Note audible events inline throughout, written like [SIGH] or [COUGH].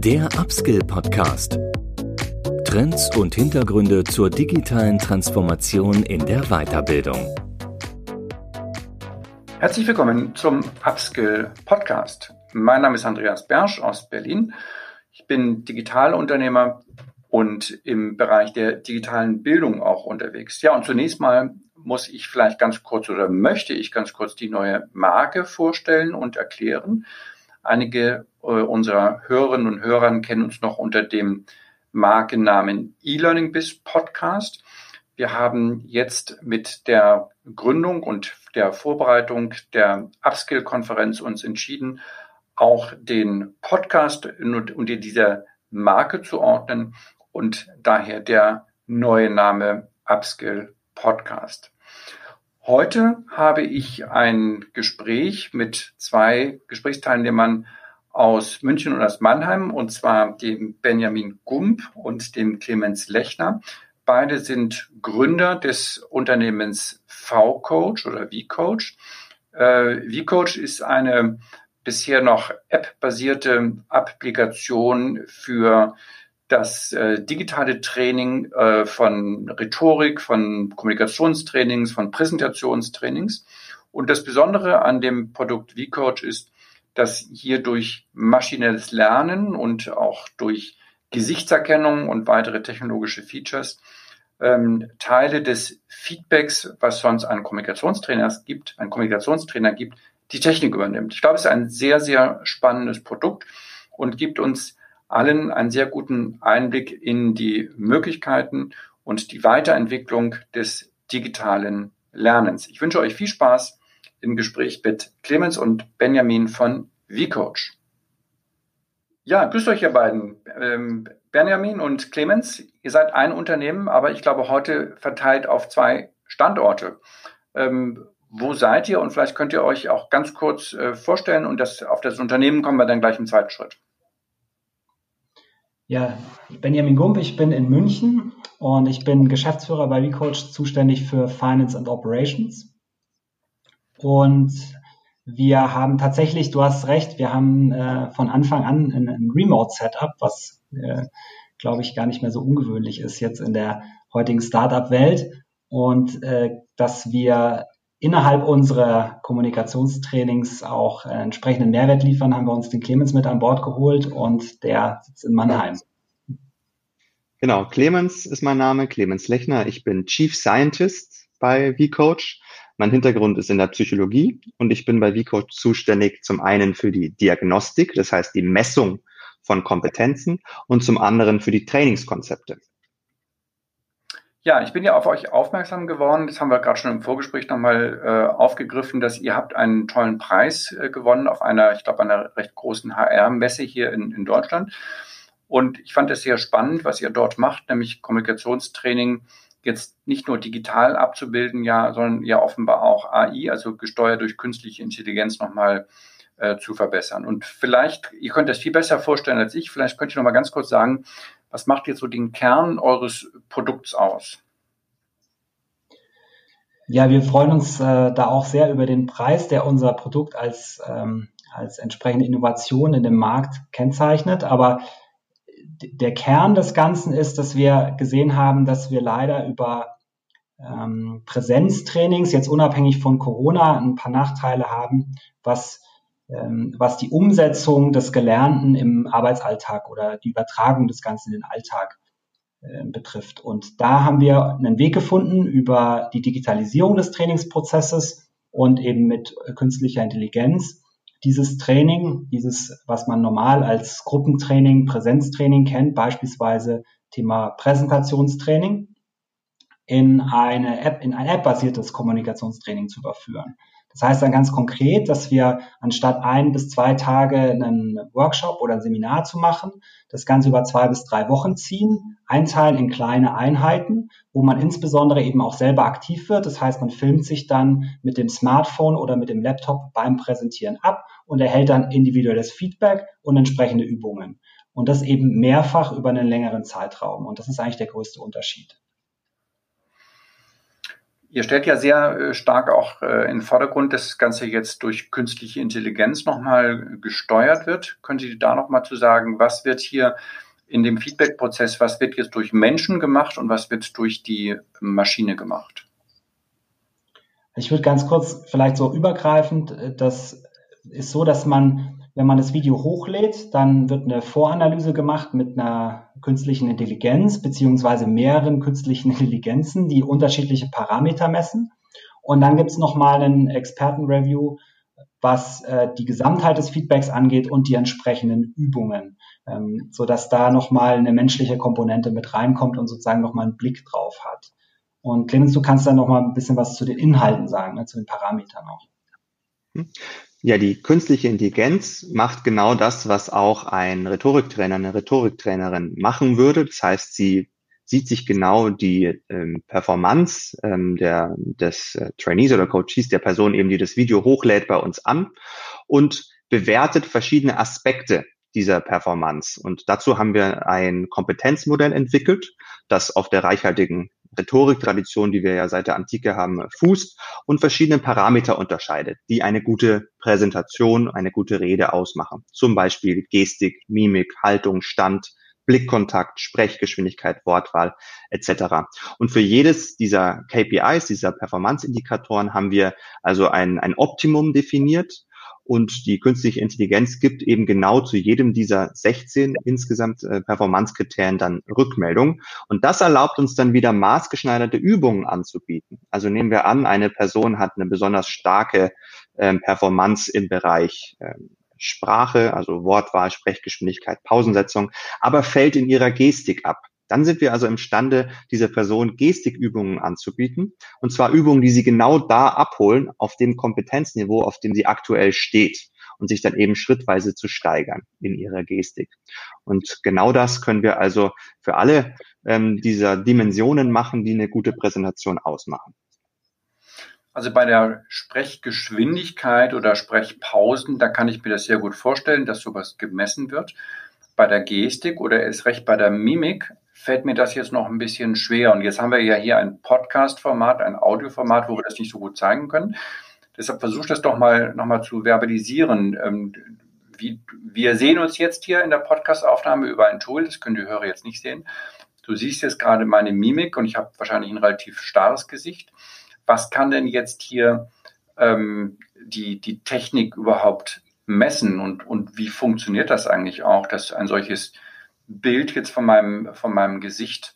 Der Upskill Podcast. Trends und Hintergründe zur digitalen Transformation in der Weiterbildung. Herzlich willkommen zum Upskill Podcast. Mein Name ist Andreas Bersch aus Berlin. Ich bin Digitalunternehmer und im Bereich der digitalen Bildung auch unterwegs. Ja, und zunächst mal muss ich vielleicht ganz kurz oder möchte ich ganz kurz die neue Marke vorstellen und erklären. Einige unserer Hörerinnen und Hörer kennen uns noch unter dem Markennamen E-Learning Biz Podcast. Wir haben jetzt mit der Gründung und der Vorbereitung der Upskill-Konferenz uns entschieden, auch den Podcast unter dieser Marke zu ordnen und daher der neue Name Upskill Podcast. Heute habe ich ein Gespräch mit zwei Gesprächsteilnehmern aus München und aus Mannheim, und zwar dem Benjamin Gump und dem Clemens Lechner. Beide sind Gründer des Unternehmens V-Coach oder V-Coach. Äh, V-Coach ist eine bisher noch App-basierte Applikation für das äh, digitale Training äh, von Rhetorik, von Kommunikationstrainings, von Präsentationstrainings. Und das Besondere an dem Produkt vCoach ist, dass hier durch maschinelles Lernen und auch durch Gesichtserkennung und weitere technologische Features ähm, Teile des Feedbacks, was sonst ein Kommunikationstrainer gibt, ein Kommunikationstrainer gibt, die Technik übernimmt. Ich glaube, es ist ein sehr, sehr spannendes Produkt und gibt uns allen einen sehr guten Einblick in die Möglichkeiten und die Weiterentwicklung des digitalen Lernens. Ich wünsche euch viel Spaß im Gespräch mit Clemens und Benjamin von vCoach. Ja, grüßt euch ihr beiden. Ähm, Benjamin und Clemens, ihr seid ein Unternehmen, aber ich glaube heute verteilt auf zwei Standorte. Ähm, wo seid ihr? Und vielleicht könnt ihr euch auch ganz kurz äh, vorstellen und das, auf das Unternehmen kommen wir dann gleich im zweiten Schritt. Ja, Benjamin Gump, ich bin in München und ich bin Geschäftsführer bei VCoach zuständig für Finance and Operations. Und wir haben tatsächlich, du hast recht, wir haben äh, von Anfang an ein, ein Remote-Setup, was, äh, glaube ich, gar nicht mehr so ungewöhnlich ist jetzt in der heutigen Startup-Welt. Und äh, dass wir innerhalb unserer Kommunikationstrainings auch äh, entsprechenden Mehrwert liefern, haben wir uns den Clemens mit an Bord geholt und der sitzt in Mannheim. Genau, Clemens ist mein Name, Clemens Lechner. Ich bin Chief Scientist bei vCoach. Mein Hintergrund ist in der Psychologie und ich bin bei vCoach zuständig zum einen für die Diagnostik, das heißt die Messung von Kompetenzen und zum anderen für die Trainingskonzepte. Ja, ich bin ja auf euch aufmerksam geworden. Das haben wir gerade schon im Vorgespräch nochmal äh, aufgegriffen, dass ihr habt einen tollen Preis äh, gewonnen auf einer, ich glaube, einer recht großen HR-Messe hier in, in Deutschland. Und ich fand es sehr spannend, was ihr dort macht, nämlich Kommunikationstraining jetzt nicht nur digital abzubilden, ja, sondern ja offenbar auch AI, also gesteuert durch künstliche Intelligenz nochmal äh, zu verbessern. Und vielleicht, ihr könnt das viel besser vorstellen als ich, vielleicht könnt ihr nochmal ganz kurz sagen, was macht jetzt so den Kern eures Produkts aus? Ja, wir freuen uns äh, da auch sehr über den Preis, der unser Produkt als, ähm, als entsprechende Innovation in dem Markt kennzeichnet. Aber der Kern des Ganzen ist, dass wir gesehen haben, dass wir leider über ähm, Präsenztrainings, jetzt unabhängig von Corona, ein paar Nachteile haben, was ähm, was die Umsetzung des Gelernten im Arbeitsalltag oder die Übertragung des Ganzen in den Alltag äh, betrifft. Und da haben wir einen Weg gefunden über die Digitalisierung des Trainingsprozesses und eben mit künstlicher Intelligenz dieses Training, dieses, was man normal als Gruppentraining, Präsenztraining kennt, beispielsweise Thema Präsentationstraining, in eine App, in ein App-basiertes Kommunikationstraining zu überführen. Das heißt dann ganz konkret, dass wir anstatt ein bis zwei Tage einen Workshop oder ein Seminar zu machen, das Ganze über zwei bis drei Wochen ziehen, einteilen in kleine Einheiten, wo man insbesondere eben auch selber aktiv wird. Das heißt, man filmt sich dann mit dem Smartphone oder mit dem Laptop beim Präsentieren ab und erhält dann individuelles Feedback und entsprechende Übungen. Und das eben mehrfach über einen längeren Zeitraum. Und das ist eigentlich der größte Unterschied. Ihr stellt ja sehr äh, stark auch äh, in den Vordergrund, dass das Ganze jetzt durch künstliche Intelligenz nochmal gesteuert wird. Können Sie da nochmal zu sagen, was wird hier in dem Feedback-Prozess, was wird jetzt durch Menschen gemacht und was wird durch die Maschine gemacht? Ich würde ganz kurz vielleicht so übergreifend, äh, das ist so, dass man wenn man das Video hochlädt, dann wird eine Voranalyse gemacht mit einer künstlichen Intelligenz beziehungsweise mehreren künstlichen [LAUGHS] Intelligenzen, die unterschiedliche Parameter messen. Und dann gibt es nochmal ein Expertenreview, was äh, die Gesamtheit des Feedbacks angeht und die entsprechenden Übungen, ähm, sodass da nochmal eine menschliche Komponente mit reinkommt und sozusagen nochmal einen Blick drauf hat. Und Clemens, du kannst dann nochmal ein bisschen was zu den Inhalten sagen, ne, zu den Parametern auch. Ja, die künstliche Intelligenz macht genau das, was auch ein Rhetoriktrainer, eine Rhetoriktrainerin machen würde. Das heißt, sie sieht sich genau die ähm, Performance ähm, der, des äh, Trainees oder Coaches, der Person eben, die das Video hochlädt, bei uns an und bewertet verschiedene Aspekte dieser Performance. Und dazu haben wir ein Kompetenzmodell entwickelt, das auf der reichhaltigen Rhetoriktradition, die wir ja seit der Antike haben, fußt und verschiedene Parameter unterscheidet, die eine gute Präsentation, eine gute Rede ausmachen. Zum Beispiel Gestik, Mimik, Haltung, Stand, Blickkontakt, Sprechgeschwindigkeit, Wortwahl etc. Und für jedes dieser KPIs, dieser Performance-Indikatoren haben wir also ein, ein Optimum definiert, und die künstliche Intelligenz gibt eben genau zu jedem dieser 16 insgesamt äh, Performance-Kriterien dann Rückmeldung. Und das erlaubt uns dann wieder maßgeschneiderte Übungen anzubieten. Also nehmen wir an, eine Person hat eine besonders starke äh, Performance im Bereich äh, Sprache, also Wortwahl, Sprechgeschwindigkeit, Pausensetzung, aber fällt in ihrer Gestik ab. Dann sind wir also imstande, dieser Person Gestikübungen anzubieten. Und zwar Übungen, die sie genau da abholen, auf dem Kompetenzniveau, auf dem sie aktuell steht und sich dann eben schrittweise zu steigern in ihrer Gestik. Und genau das können wir also für alle ähm, dieser Dimensionen machen, die eine gute Präsentation ausmachen. Also bei der Sprechgeschwindigkeit oder Sprechpausen, da kann ich mir das sehr gut vorstellen, dass sowas gemessen wird. Bei der Gestik oder erst recht bei der Mimik fällt mir das jetzt noch ein bisschen schwer. Und jetzt haben wir ja hier ein Podcast-Format, ein Audioformat, wo wir das nicht so gut zeigen können. Deshalb versuche das doch mal nochmal zu verbalisieren. Ähm, wie, wir sehen uns jetzt hier in der Podcast-Aufnahme über ein Tool, das können die Hörer jetzt nicht sehen. Du siehst jetzt gerade meine Mimik und ich habe wahrscheinlich ein relativ starres Gesicht. Was kann denn jetzt hier ähm, die, die Technik überhaupt messen und, und wie funktioniert das eigentlich auch, dass ein solches Bild jetzt von meinem, von meinem Gesicht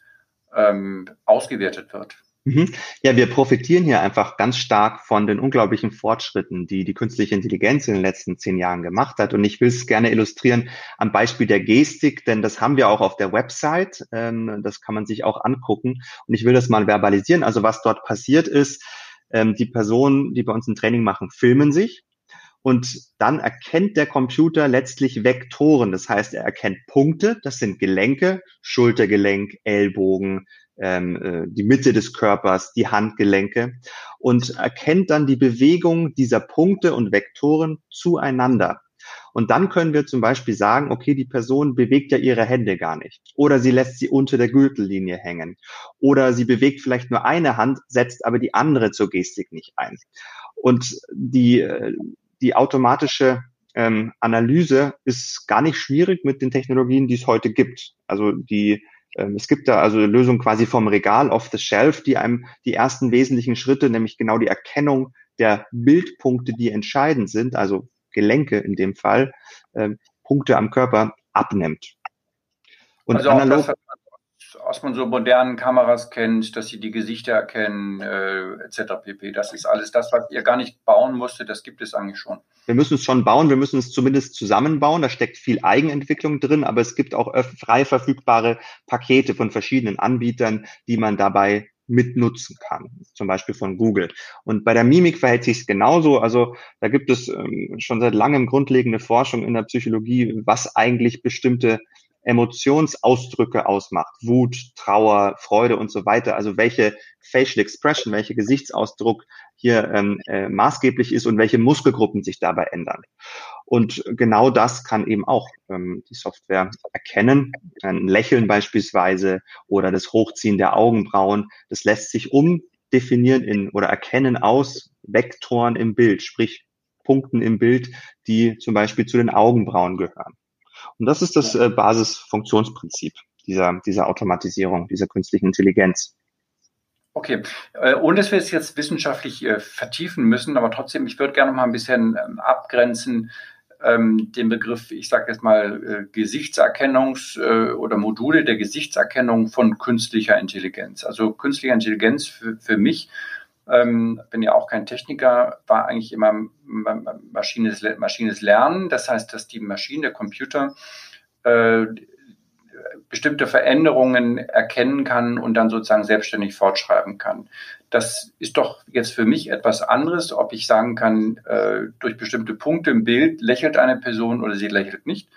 ähm, ausgewertet wird. Mhm. Ja, wir profitieren hier einfach ganz stark von den unglaublichen Fortschritten, die die künstliche Intelligenz in den letzten zehn Jahren gemacht hat. Und ich will es gerne illustrieren am Beispiel der Gestik, denn das haben wir auch auf der Website. Ähm, das kann man sich auch angucken. Und ich will das mal verbalisieren. Also was dort passiert ist, ähm, die Personen, die bei uns ein Training machen, filmen sich und dann erkennt der Computer letztlich Vektoren. Das heißt, er erkennt Punkte, das sind Gelenke, Schultergelenk, Ellbogen, ähm, äh, die Mitte des Körpers, die Handgelenke und erkennt dann die Bewegung dieser Punkte und Vektoren zueinander. Und dann können wir zum Beispiel sagen, okay, die Person bewegt ja ihre Hände gar nicht. Oder sie lässt sie unter der Gürtellinie hängen. Oder sie bewegt vielleicht nur eine Hand, setzt aber die andere zur Gestik nicht ein. Und die, äh, die automatische ähm, Analyse ist gar nicht schwierig mit den Technologien, die es heute gibt. Also die ähm, es gibt da also Lösungen quasi vom Regal off the shelf, die einem die ersten wesentlichen Schritte, nämlich genau die Erkennung der Bildpunkte, die entscheidend sind, also Gelenke in dem Fall, ähm, Punkte am Körper abnimmt. Und also analog, was man so modernen Kameras kennt, dass sie die Gesichter erkennen, äh, etc. pp. Das ist alles das, was ihr gar nicht bauen musstet, das gibt es eigentlich schon. Wir müssen es schon bauen, wir müssen es zumindest zusammenbauen. Da steckt viel Eigenentwicklung drin, aber es gibt auch frei verfügbare Pakete von verschiedenen Anbietern, die man dabei mitnutzen kann, zum Beispiel von Google. Und bei der Mimik verhält sich es genauso. Also da gibt es ähm, schon seit langem grundlegende Forschung in der Psychologie, was eigentlich bestimmte Emotionsausdrücke ausmacht. Wut, Trauer, Freude und so weiter. Also welche Facial Expression, welcher Gesichtsausdruck hier ähm, äh, maßgeblich ist und welche Muskelgruppen sich dabei ändern. Und genau das kann eben auch ähm, die Software erkennen. Ein Lächeln beispielsweise oder das Hochziehen der Augenbrauen, das lässt sich um definieren in oder erkennen aus Vektoren im Bild, sprich Punkten im Bild, die zum Beispiel zu den Augenbrauen gehören. Und das ist das äh, Basisfunktionsprinzip dieser, dieser Automatisierung, dieser künstlichen Intelligenz. Okay, äh, ohne dass wir es jetzt wissenschaftlich äh, vertiefen müssen, aber trotzdem, ich würde gerne noch mal ein bisschen ähm, abgrenzen, ähm, den Begriff, ich sage jetzt mal, äh, Gesichtserkennungs- äh, oder Module der Gesichtserkennung von künstlicher Intelligenz. Also künstliche Intelligenz für, für mich, ähm, bin ja auch kein Techniker, war eigentlich immer maschines, maschines Lernen. Das heißt, dass die Maschine, der Computer, äh, bestimmte Veränderungen erkennen kann und dann sozusagen selbstständig fortschreiben kann. Das ist doch jetzt für mich etwas anderes, ob ich sagen kann, äh, durch bestimmte Punkte im Bild lächelt eine Person oder sie lächelt nicht.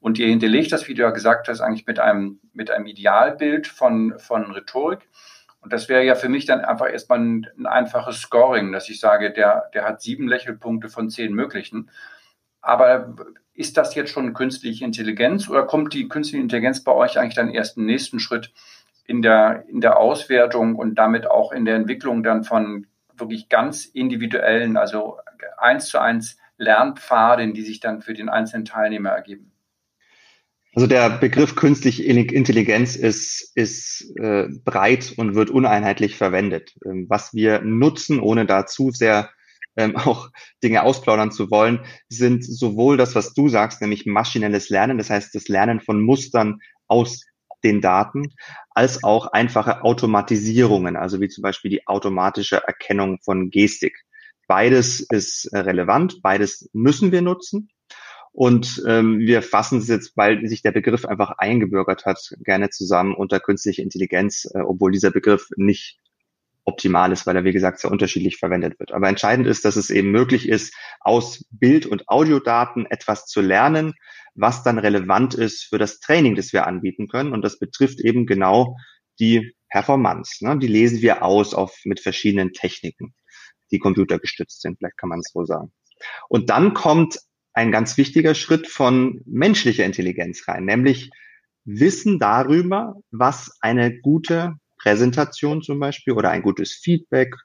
Und ihr hinterlegt das, wie du ja gesagt hast, eigentlich mit einem, mit einem Idealbild von, von Rhetorik. Und das wäre ja für mich dann einfach erstmal ein, ein, einfaches Scoring, dass ich sage, der, der hat sieben Lächelpunkte von zehn möglichen. Aber ist das jetzt schon künstliche Intelligenz oder kommt die künstliche Intelligenz bei euch eigentlich dann erst im nächsten Schritt in der, in der Auswertung und damit auch in der Entwicklung dann von wirklich ganz individuellen, also eins zu eins Lernpfaden, die sich dann für den einzelnen Teilnehmer ergeben? Also der Begriff künstliche Intelligenz ist, ist äh, breit und wird uneinheitlich verwendet. Ähm, was wir nutzen, ohne da zu sehr ähm, [LAUGHS] auch Dinge ausplaudern zu wollen, sind sowohl das, was du sagst, nämlich maschinelles Lernen, das heißt das Lernen von Mustern aus den Daten, als auch einfache Automatisierungen, also wie zum Beispiel die automatische Erkennung von Gestik. Beides ist äh, relevant, beides müssen wir nutzen. Und ähm, wir fassen es jetzt, weil sich der Begriff einfach eingebürgert hat, gerne zusammen unter künstliche Intelligenz, äh, obwohl dieser Begriff nicht optimal ist, weil er, wie gesagt, sehr unterschiedlich verwendet wird. Aber entscheidend ist, dass es eben möglich ist, aus Bild- und Audiodaten etwas zu lernen, was dann relevant ist für das Training, das wir anbieten können. Und das betrifft eben genau die Performance. Ne? Die lesen wir aus auf, mit verschiedenen Techniken, die computergestützt sind, vielleicht kann man es so sagen. Und dann kommt ein ganz wichtiger Schritt von menschlicher Intelligenz rein, nämlich Wissen darüber, was eine gute Präsentation zum Beispiel oder ein gutes Feedback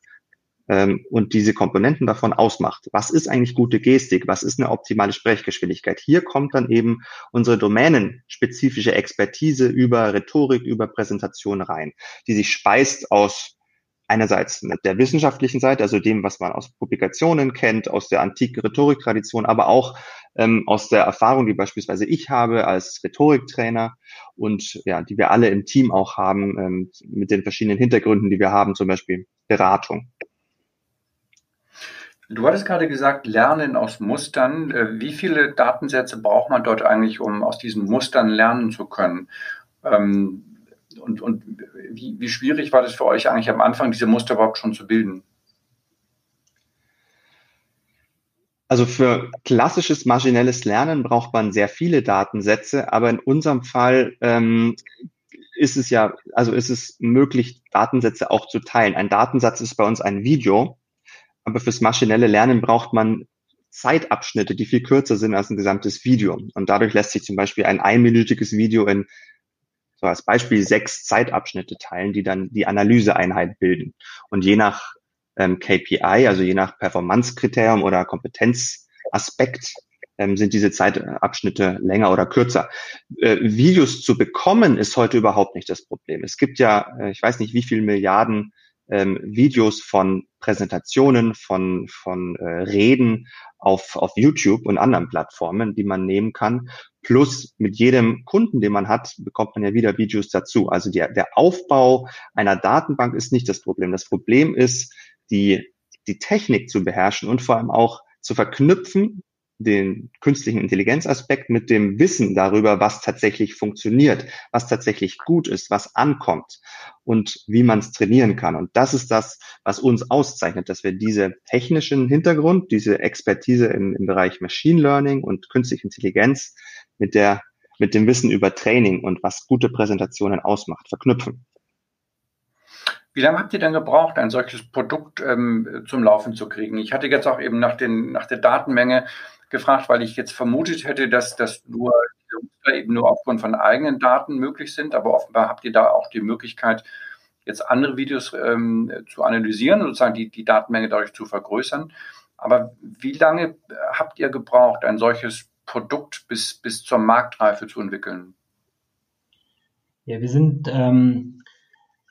ähm, und diese Komponenten davon ausmacht. Was ist eigentlich gute Gestik? Was ist eine optimale Sprechgeschwindigkeit? Hier kommt dann eben unsere domänenspezifische Expertise über Rhetorik, über Präsentation rein, die sich speist aus einerseits mit der wissenschaftlichen Seite, also dem, was man aus Publikationen kennt, aus der antiken Rhetoriktradition, aber auch ähm, aus der Erfahrung, die beispielsweise ich habe als Rhetoriktrainer und ja, die wir alle im Team auch haben, ähm, mit den verschiedenen Hintergründen, die wir haben, zum Beispiel Beratung. Du hattest gerade gesagt, Lernen aus Mustern. Äh, wie viele Datensätze braucht man dort eigentlich, um aus diesen Mustern lernen zu können? Ähm, und, und wie, wie schwierig war das für euch eigentlich am Anfang, diese Muster überhaupt schon zu bilden? Also für klassisches maschinelles Lernen braucht man sehr viele Datensätze, aber in unserem Fall ähm, ist es ja, also ist es möglich, Datensätze auch zu teilen. Ein Datensatz ist bei uns ein Video, aber fürs maschinelle Lernen braucht man Zeitabschnitte, die viel kürzer sind als ein gesamtes Video. Und dadurch lässt sich zum Beispiel ein einminütiges Video in so als Beispiel sechs Zeitabschnitte teilen, die dann die Analyseeinheit bilden. Und je nach ähm, KPI, also je nach Performance-Kriterium oder Kompetenzaspekt, ähm, sind diese Zeitabschnitte länger oder kürzer. Äh, Videos zu bekommen ist heute überhaupt nicht das Problem. Es gibt ja, äh, ich weiß nicht, wie viele Milliarden ähm, Videos von Präsentationen, von, von äh, Reden auf, auf YouTube und anderen Plattformen, die man nehmen kann. Plus mit jedem Kunden, den man hat, bekommt man ja wieder Videos dazu. Also der, der Aufbau einer Datenbank ist nicht das Problem. Das Problem ist, die, die Technik zu beherrschen und vor allem auch zu verknüpfen den künstlichen Intelligenzaspekt mit dem Wissen darüber, was tatsächlich funktioniert, was tatsächlich gut ist, was ankommt und wie man es trainieren kann. Und das ist das, was uns auszeichnet, dass wir diese technischen Hintergrund, diese Expertise im, im Bereich Machine Learning und künstliche Intelligenz mit der mit dem Wissen über Training und was gute Präsentationen ausmacht, verknüpfen. Wie lange habt ihr denn gebraucht, ein solches Produkt ähm, zum Laufen zu kriegen? Ich hatte jetzt auch eben nach, den, nach der Datenmenge gefragt, weil ich jetzt vermutet hätte, dass das nur eben nur aufgrund von eigenen Daten möglich sind, aber offenbar habt ihr da auch die Möglichkeit, jetzt andere Videos ähm, zu analysieren, sozusagen die, die Datenmenge dadurch zu vergrößern. Aber wie lange habt ihr gebraucht, ein solches Produkt bis, bis zur Marktreife zu entwickeln? Ja, wir sind, ähm,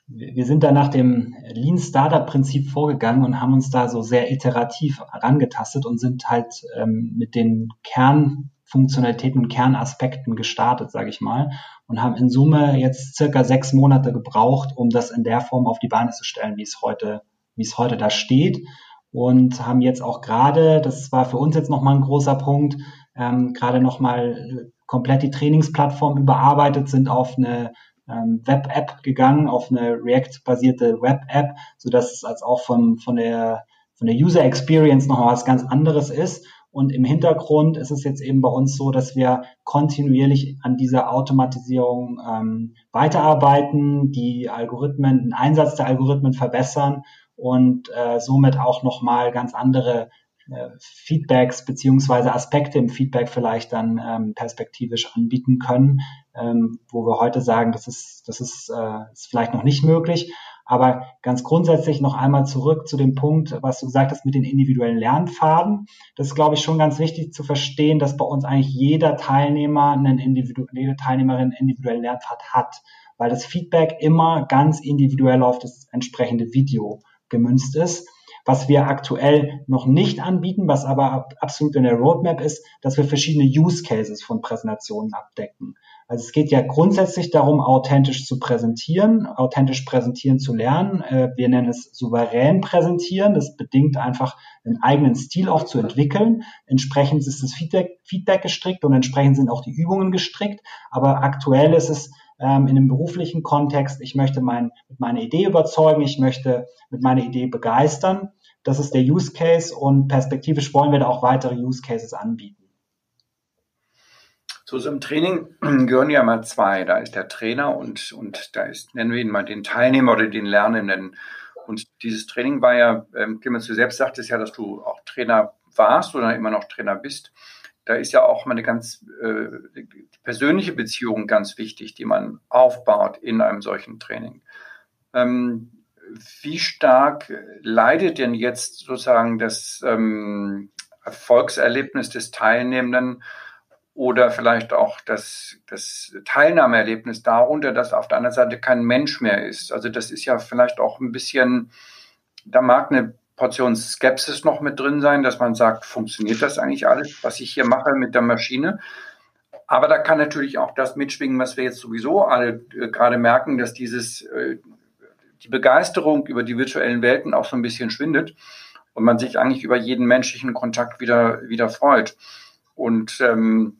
wir sind da nach dem Lean Startup Prinzip vorgegangen und haben uns da so sehr iterativ herangetastet und sind halt ähm, mit den Kernfunktionalitäten und Kernaspekten gestartet, sage ich mal, und haben in Summe jetzt circa sechs Monate gebraucht, um das in der Form auf die Beine zu stellen, wie es heute, wie es heute da steht. Und haben jetzt auch gerade, das war für uns jetzt nochmal ein großer Punkt, ähm, gerade nochmal komplett die Trainingsplattform überarbeitet, sind auf eine ähm, Web-App gegangen, auf eine React-basierte Web-App, sodass es als auch von, von der von der User Experience noch was ganz anderes ist. Und im Hintergrund ist es jetzt eben bei uns so, dass wir kontinuierlich an dieser Automatisierung ähm, weiterarbeiten, die Algorithmen, den Einsatz der Algorithmen verbessern und äh, somit auch nochmal ganz andere äh, Feedbacks beziehungsweise Aspekte im Feedback vielleicht dann ähm, perspektivisch anbieten können, ähm, wo wir heute sagen, das ist, das ist, äh, ist vielleicht noch nicht möglich. Aber ganz grundsätzlich noch einmal zurück zu dem Punkt, was du gesagt hast mit den individuellen Lernpfaden. Das ist, glaube ich, schon ganz wichtig zu verstehen, dass bei uns eigentlich jeder Teilnehmer einen individu jede Teilnehmerin einen individuellen Lernpfad hat, weil das Feedback immer ganz individuell auf das entsprechende Video gemünzt ist. Was wir aktuell noch nicht anbieten, was aber absolut in der Roadmap ist, dass wir verschiedene Use Cases von Präsentationen abdecken. Also es geht ja grundsätzlich darum, authentisch zu präsentieren, authentisch präsentieren zu lernen. Äh, wir nennen es souverän präsentieren. Das bedingt einfach einen eigenen Stil auch zu entwickeln. Entsprechend ist das Feedback, Feedback gestrickt und entsprechend sind auch die Übungen gestrickt. Aber aktuell ist es ähm, in einem beruflichen Kontext, ich möchte mein, mit meiner Idee überzeugen, ich möchte mit meiner Idee begeistern. Das ist der Use Case und perspektivisch wollen wir da auch weitere Use Cases anbieten. Zu so einem Training [CLEARS THROAT] gehören ja mal zwei. Da ist der Trainer und, und da ist, nennen wir ihn mal den Teilnehmer oder den Lernenden. Und dieses Training war ja, ähm, Clemens, du selbst sagtest ja, dass du auch Trainer warst oder immer noch Trainer bist da ist ja auch mal eine ganz äh, persönliche Beziehung ganz wichtig, die man aufbaut in einem solchen Training. Ähm, wie stark leidet denn jetzt sozusagen das ähm, Erfolgserlebnis des Teilnehmenden oder vielleicht auch das, das Teilnahmeerlebnis darunter, dass auf der anderen Seite kein Mensch mehr ist? Also das ist ja vielleicht auch ein bisschen, da mag eine Portion Skepsis noch mit drin sein, dass man sagt, funktioniert das eigentlich alles, was ich hier mache mit der Maschine? Aber da kann natürlich auch das mitschwingen, was wir jetzt sowieso alle äh, gerade merken, dass dieses, äh, die Begeisterung über die virtuellen Welten auch so ein bisschen schwindet und man sich eigentlich über jeden menschlichen Kontakt wieder, wieder freut. Und ähm,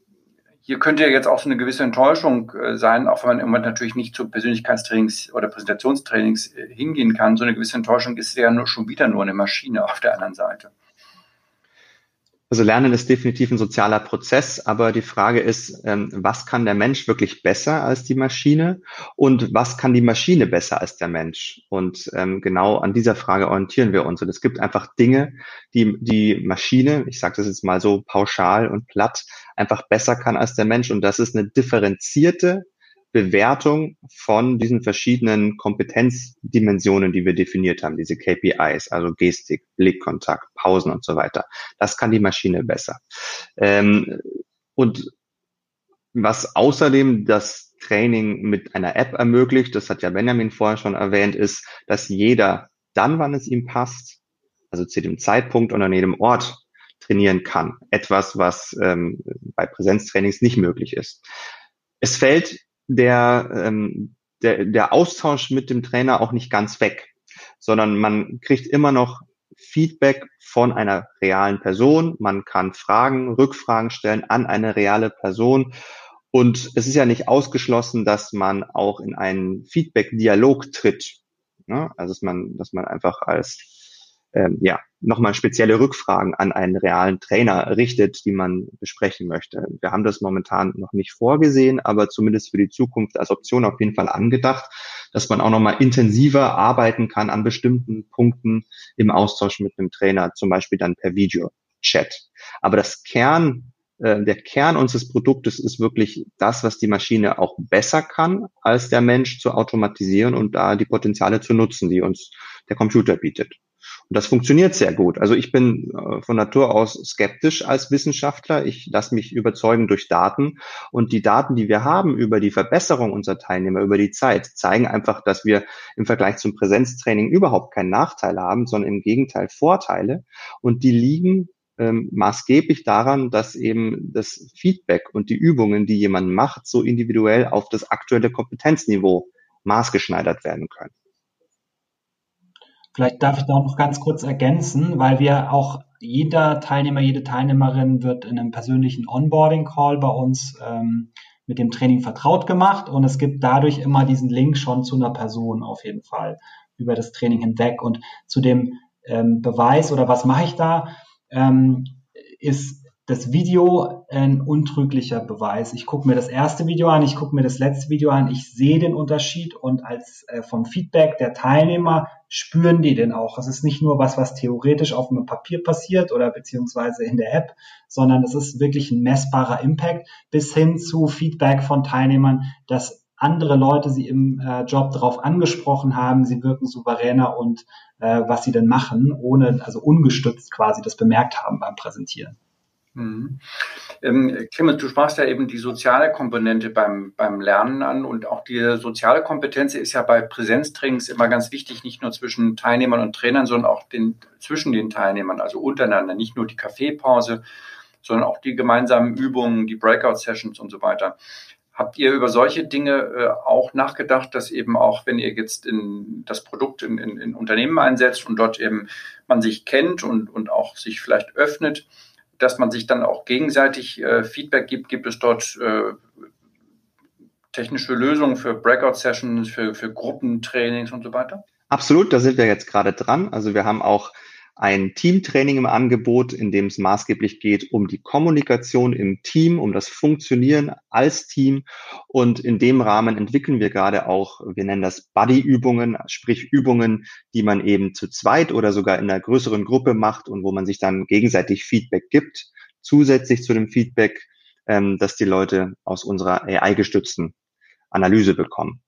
hier könnte ja jetzt auch so eine gewisse Enttäuschung äh, sein, auch wenn man irgendwann natürlich nicht zu Persönlichkeitstrainings oder Präsentationstrainings äh, hingehen kann. So eine gewisse Enttäuschung ist ja nur schon wieder nur eine Maschine auf der anderen Seite. Also Lernen ist definitiv ein sozialer Prozess, aber die Frage ist, ähm, was kann der Mensch wirklich besser als die Maschine und was kann die Maschine besser als der Mensch? Und ähm, genau an dieser Frage orientieren wir uns. Und es gibt einfach Dinge, die die Maschine, ich sage das jetzt mal so pauschal und platt, einfach besser kann als der Mensch. Und das ist eine differenzierte Bewertung von diesen verschiedenen Kompetenzdimensionen, die wir definiert haben, diese KPIs, also Gestik, Blickkontakt, Pausen und so weiter. Das kann die Maschine besser. Ähm, und was außerdem das Training mit einer App ermöglicht, das hat ja Benjamin vorher schon erwähnt, ist, dass jeder dann, wann es ihm passt, also zu dem Zeitpunkt und an jedem Ort trainieren kann. Etwas, was ähm, bei Präsenztrainings nicht möglich ist. Es fällt der, ähm, der, der Austausch mit dem Trainer auch nicht ganz weg, sondern man kriegt immer noch Feedback von einer realen Person. Man kann Fragen, Rückfragen stellen an eine reale Person. Und es ist ja nicht ausgeschlossen, dass man auch in einen Feedback-Dialog tritt. Ne? Also dass man, dass man einfach als ähm, ja, nochmal spezielle Rückfragen an einen realen Trainer richtet, die man besprechen möchte. Wir haben das momentan noch nicht vorgesehen, aber zumindest für die Zukunft als Option auf jeden Fall angedacht, dass man auch nochmal intensiver arbeiten kann an bestimmten Punkten im Austausch mit einem Trainer, zum Beispiel dann per Video-Chat. Aber das Kern äh, der Kern unseres Produktes ist wirklich das, was die Maschine auch besser kann, als der Mensch zu automatisieren und da die Potenziale zu nutzen, die uns der Computer bietet. Und das funktioniert sehr gut. Also ich bin äh, von Natur aus skeptisch als Wissenschaftler. Ich lasse mich überzeugen durch Daten. Und die Daten, die wir haben über die Verbesserung unserer Teilnehmer über die Zeit, zeigen einfach, dass wir im Vergleich zum Präsenztraining überhaupt keinen Nachteil haben, sondern im Gegenteil Vorteile. Und die liegen ähm, maßgeblich daran, dass eben das Feedback und die Übungen, die jemand macht, so individuell auf das aktuelle Kompetenzniveau maßgeschneidert werden können. Vielleicht darf ich da noch ganz kurz ergänzen, weil wir auch jeder Teilnehmer, jede Teilnehmerin wird in einem persönlichen Onboarding-Call bei uns ähm, mit dem Training vertraut gemacht. Und es gibt dadurch immer diesen Link schon zu einer Person auf jeden Fall über das Training hinweg. Und zu dem ähm, Beweis oder was mache ich da, ähm, ist das Video ein untrüglicher Beweis. Ich gucke mir das erste Video an, ich gucke mir das letzte Video an, ich sehe den Unterschied und als äh, vom Feedback der Teilnehmer spüren die den auch. Es ist nicht nur was, was theoretisch auf einem Papier passiert oder beziehungsweise in der App, sondern es ist wirklich ein messbarer Impact bis hin zu Feedback von Teilnehmern, dass andere Leute sie im äh, Job darauf angesprochen haben, sie wirken souveräner und äh, was sie denn machen, ohne, also ungestützt quasi das bemerkt haben beim Präsentieren. Mhm. Ähm, Clemens, du sprachst ja eben die soziale Komponente beim, beim Lernen an und auch die soziale Kompetenz ist ja bei Präsenztrainings immer ganz wichtig, nicht nur zwischen Teilnehmern und Trainern, sondern auch den, zwischen den Teilnehmern, also untereinander, nicht nur die Kaffeepause, sondern auch die gemeinsamen Übungen, die Breakout-Sessions und so weiter. Habt ihr über solche Dinge äh, auch nachgedacht, dass eben auch, wenn ihr jetzt in das Produkt in, in, in Unternehmen einsetzt und dort eben man sich kennt und, und auch sich vielleicht öffnet, dass man sich dann auch gegenseitig äh, Feedback gibt. Gibt es dort äh, technische Lösungen für Breakout-Sessions, für, für Gruppentrainings und so weiter? Absolut, da sind wir jetzt gerade dran. Also wir haben auch ein Teamtraining im Angebot, in dem es maßgeblich geht um die Kommunikation im Team, um das Funktionieren als Team. Und in dem Rahmen entwickeln wir gerade auch, wir nennen das Buddy-Übungen, sprich Übungen, die man eben zu zweit oder sogar in einer größeren Gruppe macht und wo man sich dann gegenseitig Feedback gibt, zusätzlich zu dem Feedback, ähm, das die Leute aus unserer AI-gestützten Analyse bekommen.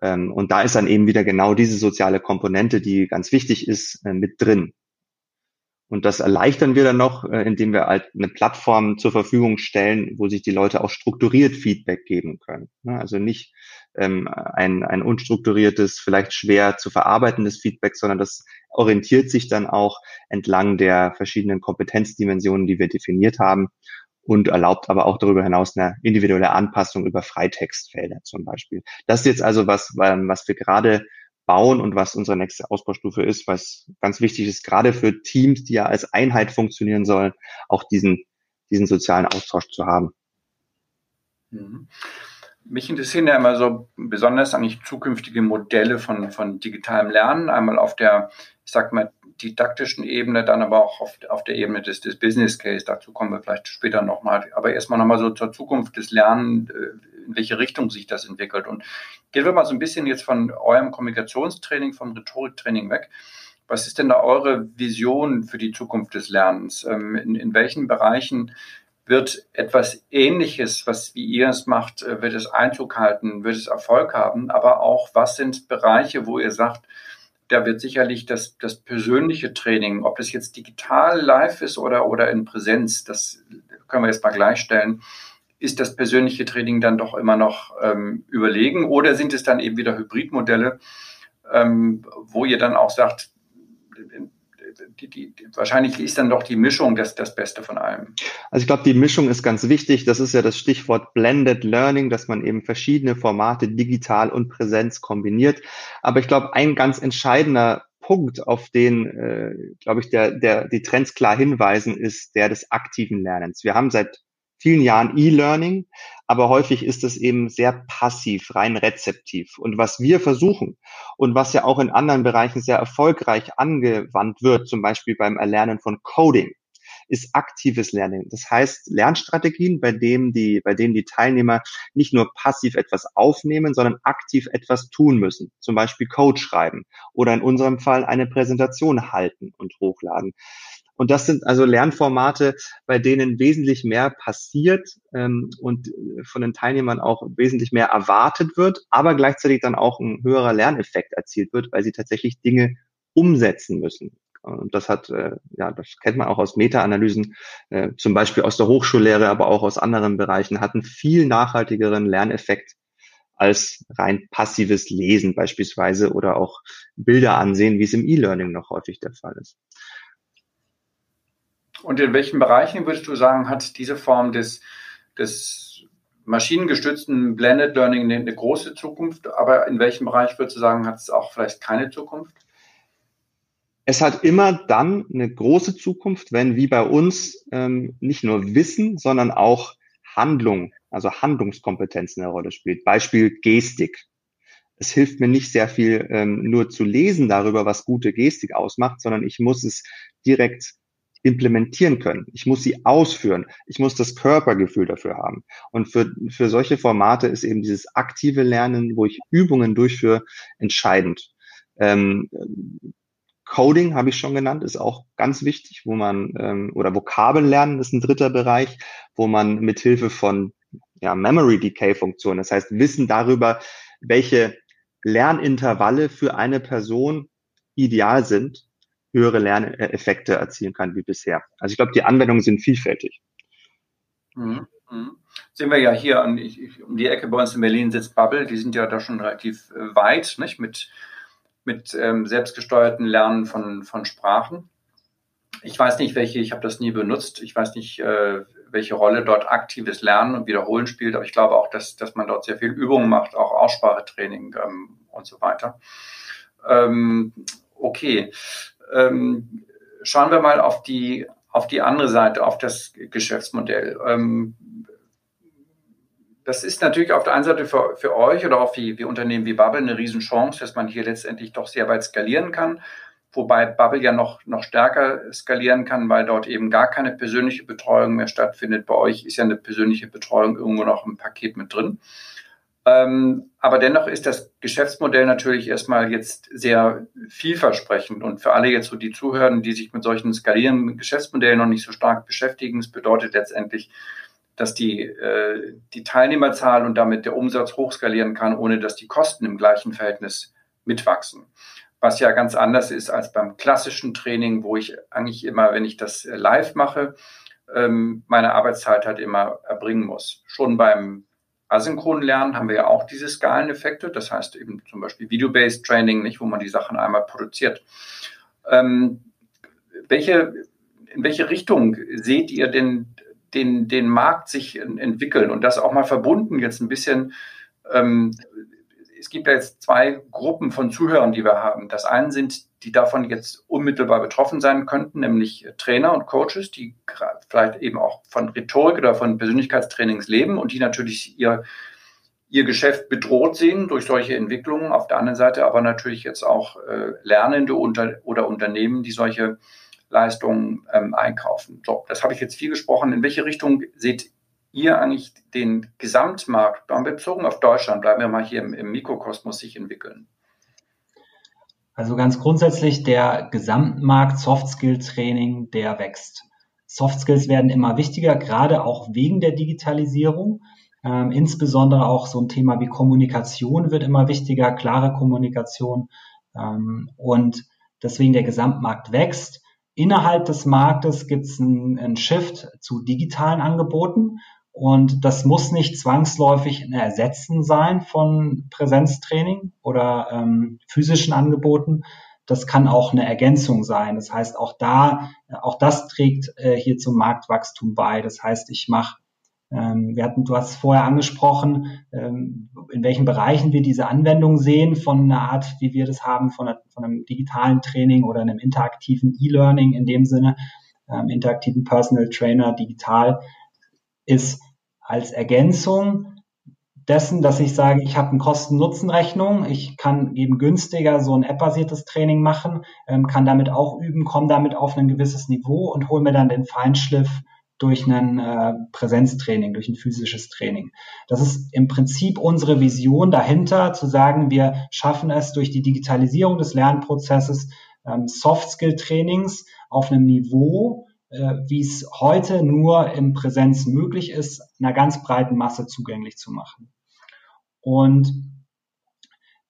Ähm, und da ist dann eben wieder genau diese soziale Komponente, die ganz wichtig ist, äh, mit drin. Und das erleichtern wir dann noch, äh, indem wir halt eine Plattform zur Verfügung stellen, wo sich die Leute auch strukturiert Feedback geben können. Also nicht ähm, ein, ein unstrukturiertes, vielleicht schwer zu verarbeitendes Feedback, sondern das orientiert sich dann auch entlang der verschiedenen Kompetenzdimensionen, die wir definiert haben und erlaubt aber auch darüber hinaus eine individuelle Anpassung über Freitextfelder zum Beispiel. Das ist jetzt also was, was wir gerade bauen und was unsere nächste Ausbaustufe ist, was ganz wichtig ist, gerade für Teams, die ja als Einheit funktionieren sollen, auch diesen, diesen sozialen Austausch zu haben. Mhm. Mich interessieren ja immer so besonders eigentlich zukünftige Modelle von, von digitalem Lernen. Einmal auf der, ich sag mal, didaktischen Ebene, dann aber auch auf, auf der Ebene des, des Business Case. Dazu kommen wir vielleicht später nochmal. Aber erstmal nochmal so zur Zukunft des Lernens, äh, in welche Richtung sich das entwickelt. Und gehen wir mal so ein bisschen jetzt von eurem Kommunikationstraining, vom Rhetoriktraining weg. Was ist denn da eure Vision für die Zukunft des Lernens? Ähm, in, in welchen Bereichen wird etwas Ähnliches, was wie ihr es macht, äh, wird es Einzug halten, wird es Erfolg haben? Aber auch, was sind Bereiche, wo ihr sagt, da wird sicherlich das, das persönliche Training, ob das jetzt digital live ist oder, oder in Präsenz, das können wir jetzt mal gleichstellen, ist das persönliche Training dann doch immer noch ähm, überlegen oder sind es dann eben wieder Hybridmodelle, ähm, wo ihr dann auch sagt, die, die, wahrscheinlich ist dann doch die Mischung das, das Beste von allem. Also ich glaube, die Mischung ist ganz wichtig. Das ist ja das Stichwort Blended Learning, dass man eben verschiedene Formate digital und Präsenz kombiniert. Aber ich glaube, ein ganz entscheidender Punkt, auf den, äh, glaube ich, der, der, die Trends klar hinweisen, ist der des aktiven Lernens. Wir haben seit vielen Jahren E-Learning, aber häufig ist es eben sehr passiv, rein rezeptiv. Und was wir versuchen und was ja auch in anderen Bereichen sehr erfolgreich angewandt wird, zum Beispiel beim Erlernen von Coding, ist aktives Lernen. Das heißt Lernstrategien, bei denen die, bei denen die Teilnehmer nicht nur passiv etwas aufnehmen, sondern aktiv etwas tun müssen. Zum Beispiel Code schreiben oder in unserem Fall eine Präsentation halten und hochladen. Und das sind also Lernformate, bei denen wesentlich mehr passiert ähm, und von den Teilnehmern auch wesentlich mehr erwartet wird, aber gleichzeitig dann auch ein höherer Lerneffekt erzielt wird, weil sie tatsächlich Dinge umsetzen müssen. Und das hat, äh, ja, das kennt man auch aus Meta-Analysen, äh, zum Beispiel aus der Hochschullehre, aber auch aus anderen Bereichen, hat einen viel nachhaltigeren Lerneffekt als rein passives Lesen beispielsweise oder auch Bilder ansehen, wie es im E-Learning noch häufig der Fall ist. Und in welchen Bereichen würdest du sagen, hat diese Form des, des maschinengestützten Blended Learning eine, große Zukunft? Aber in welchem Bereich würdest du sagen, hat es auch vielleicht keine Zukunft? Es hat immer dann eine große Zukunft, wenn wie bei uns ähm, nicht nur Wissen, sondern auch Handlung, also Handlungskompetenz eine Rolle spielt. Beispiel Gestik. Es hilft mir nicht sehr viel, ähm, nur zu lesen darüber, was gute Gestik ausmacht, sondern ich muss es direkt implementieren können. Ich muss sie ausführen. Ich muss das Körpergefühl dafür haben. Und für, für solche Formate ist eben dieses aktive Lernen, wo ich Übungen durchführe, entscheidend. Ähm, Coding habe ich schon genannt, ist auch ganz wichtig, wo man ähm, oder Vokabeln lernen ist ein dritter Bereich, wo man mithilfe von ja, Memory Decay Funktionen, das heißt Wissen darüber, welche Lernintervalle für eine Person ideal sind, höhere Lerneffekte erzielen kann wie bisher. Also ich glaube, die Anwendungen sind vielfältig. Mhm. Mhm. Sehen wir ja hier an, ich, um die Ecke bei uns in Berlin sitzt Bubble, die sind ja da schon relativ äh, weit, nicht? Mit, mit ähm, selbstgesteuerten Lernen von, von Sprachen. Ich weiß nicht, welche, ich habe das nie benutzt. Ich weiß nicht, äh, welche Rolle dort aktives Lernen und Wiederholen spielt, aber ich glaube auch, dass, dass man dort sehr viel Übungen macht, auch Aussprachetraining ähm, und so weiter. Ähm, okay. Ähm, schauen wir mal auf die, auf die andere Seite, auf das Geschäftsmodell. Ähm, das ist natürlich auf der einen Seite für, für euch oder auch für, für Unternehmen wie Bubble eine Riesenchance, dass man hier letztendlich doch sehr weit skalieren kann. Wobei Bubble ja noch, noch stärker skalieren kann, weil dort eben gar keine persönliche Betreuung mehr stattfindet. Bei euch ist ja eine persönliche Betreuung irgendwo noch im Paket mit drin. Ähm, aber dennoch ist das Geschäftsmodell natürlich erstmal jetzt sehr vielversprechend und für alle jetzt so die Zuhörer, die sich mit solchen skalierenden Geschäftsmodellen noch nicht so stark beschäftigen, es bedeutet letztendlich, dass die, äh, die Teilnehmerzahl und damit der Umsatz hochskalieren kann, ohne dass die Kosten im gleichen Verhältnis mitwachsen. Was ja ganz anders ist als beim klassischen Training, wo ich eigentlich immer, wenn ich das live mache, ähm, meine Arbeitszeit halt immer erbringen muss. Schon beim asynchronen Lernen haben wir ja auch diese Skaleneffekte, das heißt eben zum Beispiel Video-Based Training, nicht, wo man die Sachen einmal produziert. Ähm, welche, in welche Richtung seht ihr denn den, den Markt sich entwickeln und das auch mal verbunden jetzt ein bisschen ähm, es gibt ja jetzt zwei Gruppen von Zuhörern, die wir haben. Das eine sind, die davon jetzt unmittelbar betroffen sein könnten, nämlich Trainer und Coaches, die vielleicht eben auch von Rhetorik oder von Persönlichkeitstrainings leben und die natürlich ihr, ihr Geschäft bedroht sehen durch solche Entwicklungen. Auf der anderen Seite aber natürlich jetzt auch äh, Lernende unter, oder Unternehmen, die solche Leistungen ähm, einkaufen. So, das habe ich jetzt viel gesprochen. In welche Richtung seht ihr eigentlich den Gesamtmarkt, bezogen auf Deutschland, bleiben wir mal hier im, im Mikrokosmos, sich entwickeln? Also ganz grundsätzlich der Gesamtmarkt Soft Skill Training, der wächst. Soft Skills werden immer wichtiger, gerade auch wegen der Digitalisierung. Ähm, insbesondere auch so ein Thema wie Kommunikation wird immer wichtiger, klare Kommunikation. Ähm, und deswegen der Gesamtmarkt wächst. Innerhalb des Marktes gibt es einen, einen Shift zu digitalen Angeboten. Und das muss nicht zwangsläufig ein Ersetzen sein von Präsenztraining oder ähm, physischen Angeboten. Das kann auch eine Ergänzung sein. Das heißt, auch da, auch das trägt äh, hier zum Marktwachstum bei. Das heißt, ich mache, ähm, wir hatten, du hast vorher angesprochen, ähm, in welchen Bereichen wir diese Anwendung sehen von einer Art, wie wir das haben, von, einer, von einem digitalen Training oder einem interaktiven E-Learning in dem Sinne, ähm, interaktiven Personal Trainer digital ist als Ergänzung dessen, dass ich sage, ich habe eine Kosten-Nutzen-Rechnung, ich kann eben günstiger so ein App-basiertes Training machen, ähm, kann damit auch üben, komme damit auf ein gewisses Niveau und hole mir dann den Feinschliff durch ein äh, Präsenztraining, durch ein physisches Training. Das ist im Prinzip unsere Vision dahinter, zu sagen, wir schaffen es durch die Digitalisierung des Lernprozesses, ähm, Soft-Skill-Trainings auf einem Niveau, wie es heute nur in Präsenz möglich ist, einer ganz breiten Masse zugänglich zu machen. Und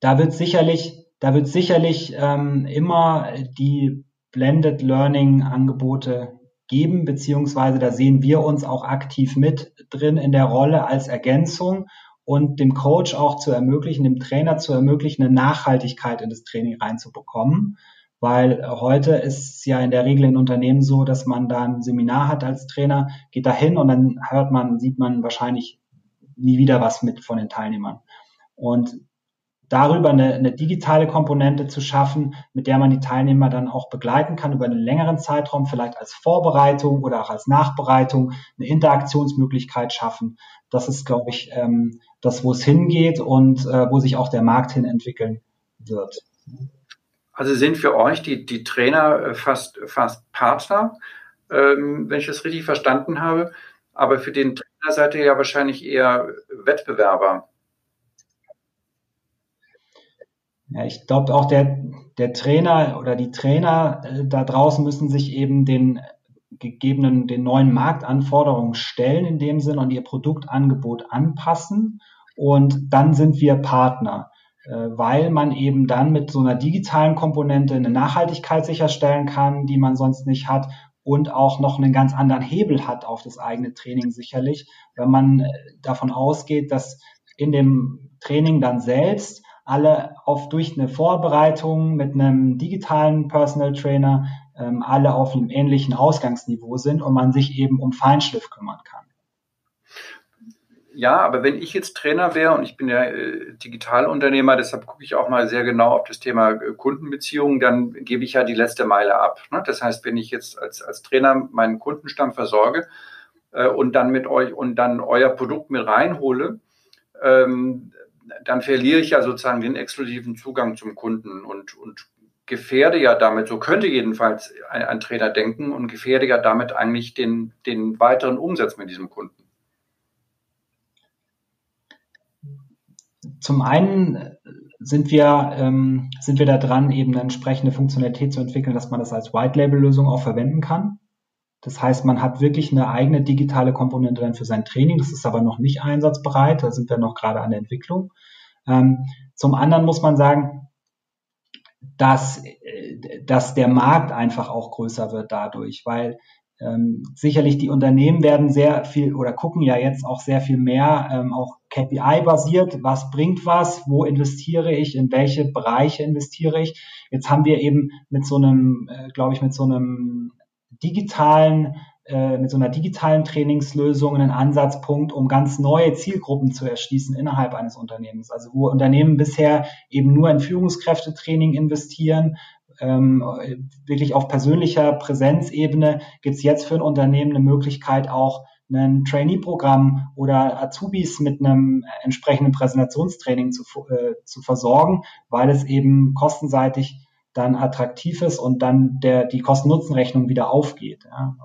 da wird sicherlich, da wird sicherlich ähm, immer die Blended Learning Angebote geben, beziehungsweise da sehen wir uns auch aktiv mit drin in der Rolle als Ergänzung und dem Coach auch zu ermöglichen, dem Trainer zu ermöglichen, eine Nachhaltigkeit in das Training reinzubekommen. Weil heute ist es ja in der Regel in Unternehmen so, dass man da ein Seminar hat als Trainer, geht da hin und dann hört man, sieht man wahrscheinlich nie wieder was mit von den Teilnehmern. Und darüber eine, eine digitale Komponente zu schaffen, mit der man die Teilnehmer dann auch begleiten kann über einen längeren Zeitraum, vielleicht als Vorbereitung oder auch als Nachbereitung, eine Interaktionsmöglichkeit schaffen. Das ist, glaube ich, ähm, das, wo es hingeht und äh, wo sich auch der Markt hin entwickeln wird. Also sind für euch die, die Trainer äh, fast, fast Partner, ähm, wenn ich das richtig verstanden habe. Aber für den Trainer seid ihr ja wahrscheinlich eher Wettbewerber. Ja, ich glaube auch der, der Trainer oder die Trainer äh, da draußen müssen sich eben den gegebenen, den neuen Marktanforderungen stellen in dem Sinn und ihr Produktangebot anpassen. Und dann sind wir Partner, weil man eben dann mit so einer digitalen Komponente eine Nachhaltigkeit sicherstellen kann, die man sonst nicht hat und auch noch einen ganz anderen Hebel hat auf das eigene Training sicherlich, wenn man äh, davon ausgeht, dass in dem Training dann selbst alle auf durch eine Vorbereitung mit einem digitalen Personal Trainer ähm, alle auf einem ähnlichen Ausgangsniveau sind und man sich eben um Feinschliff kümmern kann. Ja, aber wenn ich jetzt Trainer wäre und ich bin ja äh, Digitalunternehmer, deshalb gucke ich auch mal sehr genau auf das Thema äh, Kundenbeziehungen, dann gebe ich ja die letzte Meile ab. Ne? Das heißt, wenn ich jetzt als, als Trainer meinen Kundenstamm versorge äh, und dann mit euch und dann euer Produkt mit reinhole, ähm, dann verliere ich ja sozusagen den exklusiven Zugang zum Kunden und, und gefährde ja damit, so könnte jedenfalls ein, ein Trainer denken und gefährde ja damit eigentlich den, den weiteren Umsatz mit diesem Kunden. Zum einen sind wir, ähm, sind wir da dran, eben eine entsprechende Funktionalität zu entwickeln, dass man das als White-Label-Lösung auch verwenden kann. Das heißt, man hat wirklich eine eigene digitale Komponente dann für sein Training. Das ist aber noch nicht einsatzbereit. Da sind wir noch gerade an der Entwicklung. Ähm, zum anderen muss man sagen, dass, äh, dass der Markt einfach auch größer wird dadurch, weil ähm, sicherlich die Unternehmen werden sehr viel oder gucken ja jetzt auch sehr viel mehr ähm, auch KPI-basiert, was bringt was, wo investiere ich, in welche Bereiche investiere ich. Jetzt haben wir eben mit so einem, äh, glaube ich, mit so einem digitalen, äh, mit so einer digitalen Trainingslösung einen Ansatzpunkt, um ganz neue Zielgruppen zu erschließen innerhalb eines Unternehmens. Also wo Unternehmen bisher eben nur in Führungskräftetraining investieren, ähm, wirklich auf persönlicher Präsenzebene gibt es jetzt für ein Unternehmen eine Möglichkeit auch ein Trainee-Programm oder Azubis mit einem entsprechenden Präsentationstraining zu, äh, zu versorgen, weil es eben kostenseitig dann attraktiv ist und dann der, die Kosten-Nutzen-Rechnung wieder aufgeht. Ja.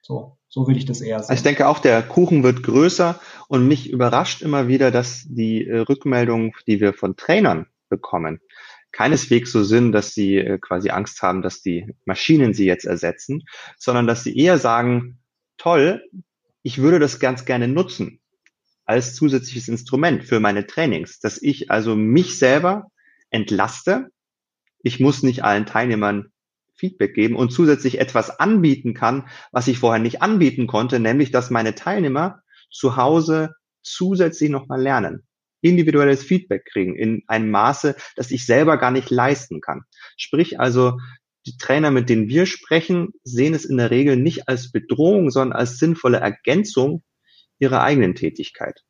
So, so will ich das eher. Also ich denke auch, der Kuchen wird größer und mich überrascht immer wieder, dass die äh, Rückmeldungen, die wir von Trainern bekommen, keineswegs so sind, dass sie äh, quasi Angst haben, dass die Maschinen sie jetzt ersetzen, sondern dass sie eher sagen, toll, ich würde das ganz gerne nutzen als zusätzliches Instrument für meine Trainings, dass ich also mich selber entlaste. Ich muss nicht allen Teilnehmern Feedback geben und zusätzlich etwas anbieten kann, was ich vorher nicht anbieten konnte, nämlich dass meine Teilnehmer zu Hause zusätzlich nochmal lernen, individuelles Feedback kriegen in einem Maße, das ich selber gar nicht leisten kann. Sprich also, die Trainer, mit denen wir sprechen, sehen es in der Regel nicht als Bedrohung, sondern als sinnvolle Ergänzung ihrer eigenen Tätigkeit.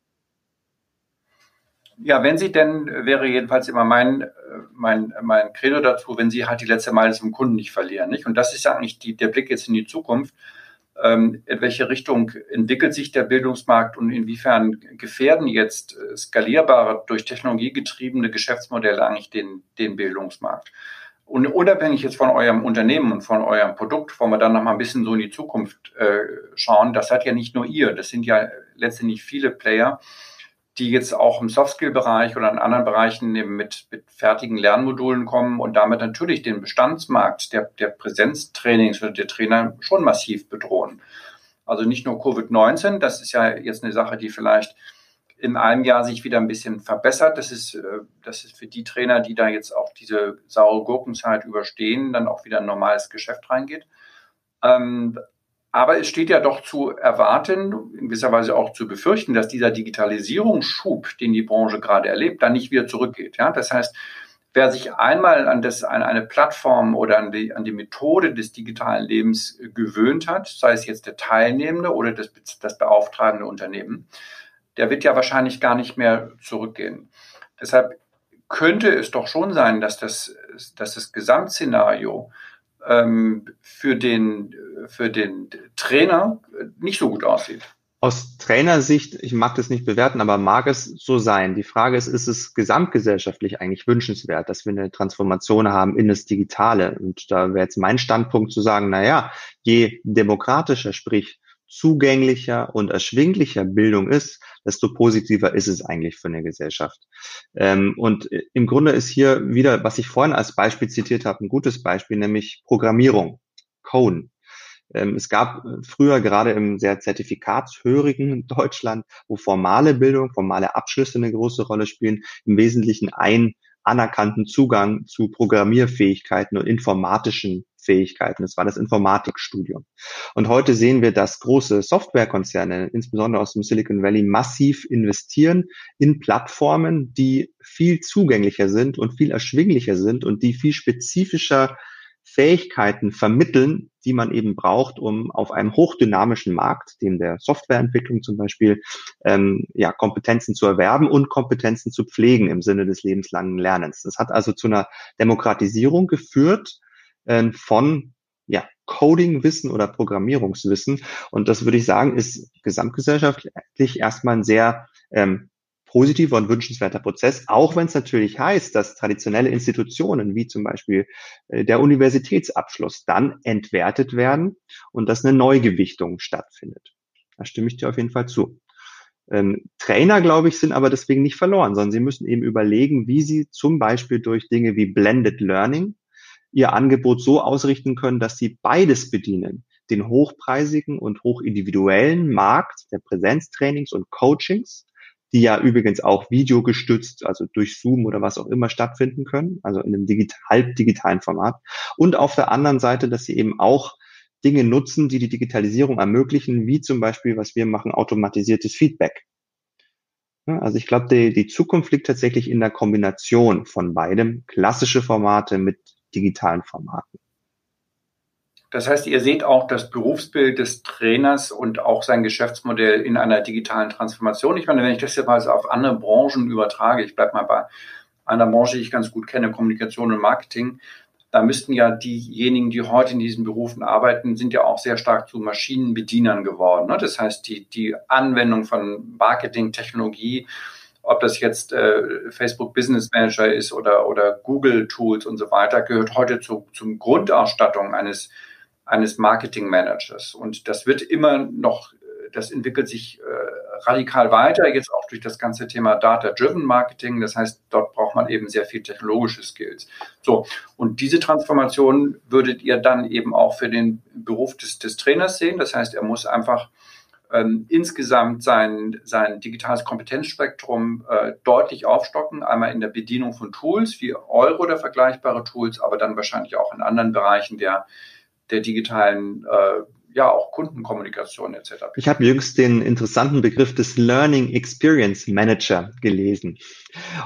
Ja, wenn Sie denn, wäre jedenfalls immer mein, mein, mein Credo dazu, wenn Sie halt die letzte Meile zum Kunden nicht verlieren. Nicht? Und das ist eigentlich die, der Blick jetzt in die Zukunft. Ähm, in welche Richtung entwickelt sich der Bildungsmarkt und inwiefern gefährden jetzt äh, skalierbare, durch Technologie getriebene Geschäftsmodelle eigentlich den, den Bildungsmarkt? Und unabhängig jetzt von eurem Unternehmen und von eurem Produkt, wollen wir dann noch mal ein bisschen so in die Zukunft äh, schauen. Das hat ja nicht nur ihr, das sind ja letztendlich viele Player, die jetzt auch im Softskill-Bereich oder in anderen Bereichen eben mit, mit fertigen Lernmodulen kommen und damit natürlich den Bestandsmarkt der, der Präsenztrainings oder der Trainer schon massiv bedrohen. Also nicht nur Covid-19, das ist ja jetzt eine Sache, die vielleicht in einem Jahr sich wieder ein bisschen verbessert. Das ist, äh, das ist für die Trainer, die da jetzt auch diese saure Gurkenzeit überstehen, dann auch wieder ein normales Geschäft reingeht. Aber es steht ja doch zu erwarten, in gewisser Weise auch zu befürchten, dass dieser Digitalisierungsschub, den die Branche gerade erlebt, dann nicht wieder zurückgeht. Ja? Das heißt, wer sich einmal an, das, an eine Plattform oder an die, an die Methode des digitalen Lebens gewöhnt hat, sei es jetzt der Teilnehmende oder das, das beauftragende Unternehmen, der wird ja wahrscheinlich gar nicht mehr zurückgehen. Deshalb könnte es doch schon sein, dass das, dass das Gesamtszenario für, den, für den Trainer nicht so gut aussieht. Aus Trainersicht, ich mag das nicht bewerten, aber mag es so sein. Die Frage ist, ist es gesamtgesellschaftlich eigentlich wünschenswert, dass wir eine Transformation haben in das Digitale? Und da wäre jetzt mein Standpunkt zu sagen, na ja, je demokratischer, sprich zugänglicher und erschwinglicher Bildung ist, desto positiver ist es eigentlich für eine Gesellschaft. Ähm, und äh, im Grunde ist hier wieder, was ich vorhin als Beispiel zitiert habe, ein gutes Beispiel, nämlich Programmierung, Code. Ähm, es gab äh, früher gerade im sehr zertifikatshörigen [LAUGHS] Deutschland, wo formale Bildung, formale Abschlüsse eine große Rolle spielen, im Wesentlichen ein anerkannten Zugang zu Programmierfähigkeiten und informatischen Fähigkeiten. Das war das Informatikstudium. Und heute sehen wir, dass große Softwarekonzerne, insbesondere aus dem Silicon Valley, massiv investieren in Plattformen, die viel zugänglicher sind und viel erschwinglicher sind und die viel spezifischer Fähigkeiten vermitteln, die man eben braucht, um auf einem hochdynamischen Markt, dem der Softwareentwicklung zum Beispiel, ähm, ja, Kompetenzen zu erwerben und Kompetenzen zu pflegen im Sinne des lebenslangen Lernens. Das hat also zu einer Demokratisierung geführt äh, von ja, Coding-Wissen oder Programmierungswissen. Und das würde ich sagen, ist gesamtgesellschaftlich erstmal ein sehr ähm, positiver und wünschenswerter Prozess, auch wenn es natürlich heißt, dass traditionelle Institutionen wie zum Beispiel äh, der Universitätsabschluss dann entwertet werden und dass eine Neugewichtung stattfindet. Da stimme ich dir auf jeden Fall zu. Ähm, Trainer, glaube ich, sind aber deswegen nicht verloren, sondern sie müssen eben überlegen, wie sie zum Beispiel durch Dinge wie Blended Learning ihr Angebot so ausrichten können, dass sie beides bedienen. Den hochpreisigen und hochindividuellen Markt der Präsenztrainings und Coachings die ja übrigens auch videogestützt, also durch Zoom oder was auch immer stattfinden können, also in einem digital, halb digitalen Format. Und auf der anderen Seite, dass sie eben auch Dinge nutzen, die die Digitalisierung ermöglichen, wie zum Beispiel, was wir machen, automatisiertes Feedback. Also ich glaube, die, die Zukunft liegt tatsächlich in der Kombination von beidem, klassische Formate mit digitalen Formaten. Das heißt, ihr seht auch das Berufsbild des Trainers und auch sein Geschäftsmodell in einer digitalen Transformation. Ich meine, wenn ich das jetzt mal auf andere Branchen übertrage, ich bleibe mal bei einer Branche, die ich ganz gut kenne, Kommunikation und Marketing, da müssten ja diejenigen, die heute in diesen Berufen arbeiten, sind ja auch sehr stark zu Maschinenbedienern geworden. Ne? Das heißt, die, die Anwendung von Marketing, Technologie, ob das jetzt äh, Facebook Business Manager ist oder, oder Google Tools und so weiter, gehört heute zu, zum Grundausstattung eines eines Marketing-Managers. Und das wird immer noch, das entwickelt sich äh, radikal weiter, jetzt auch durch das ganze Thema Data-Driven Marketing. Das heißt, dort braucht man eben sehr viel technologische Skills. So, und diese Transformation würdet ihr dann eben auch für den Beruf des, des Trainers sehen. Das heißt, er muss einfach ähm, insgesamt sein, sein digitales Kompetenzspektrum äh, deutlich aufstocken, einmal in der Bedienung von Tools wie Euro oder vergleichbare Tools, aber dann wahrscheinlich auch in anderen Bereichen der der digitalen äh, ja auch Kundenkommunikation etc. Ich habe jüngst den interessanten Begriff des Learning Experience Manager gelesen